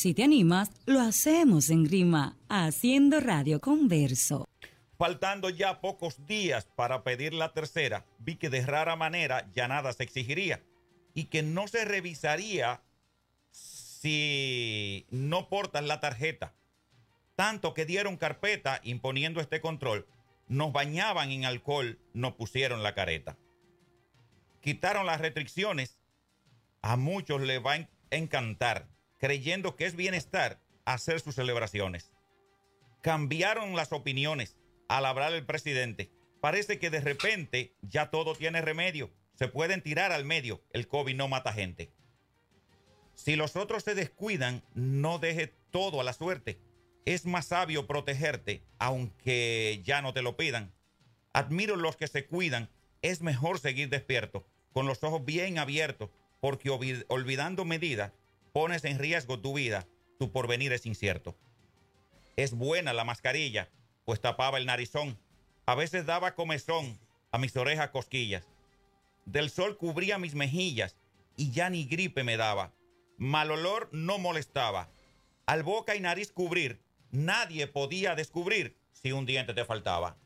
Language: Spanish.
Si te animas, lo hacemos en Grima, haciendo radio converso. Faltando ya pocos días para pedir la tercera, vi que de rara manera ya nada se exigiría y que no se revisaría si no portas la tarjeta. Tanto que dieron carpeta imponiendo este control, nos bañaban en alcohol, nos pusieron la careta. Quitaron las restricciones, a muchos les va a encantar, creyendo que es bienestar hacer sus celebraciones. Cambiaron las opiniones al hablar el presidente. Parece que de repente ya todo tiene remedio. Se pueden tirar al medio. El COVID no mata gente. Si los otros se descuidan, no deje todo a la suerte. Es más sabio protegerte, aunque ya no te lo pidan. Admiro los que se cuidan. Es mejor seguir despierto, con los ojos bien abiertos, porque olvidando medidas, pones en riesgo tu vida. Tu porvenir es incierto. Es buena la mascarilla, pues tapaba el narizón. A veces daba comezón, a mis orejas cosquillas. Del sol cubría mis mejillas y ya ni gripe me daba mal olor no molestaba. Al boca y nariz cubrir, nadie podía descubrir si un diente te faltaba.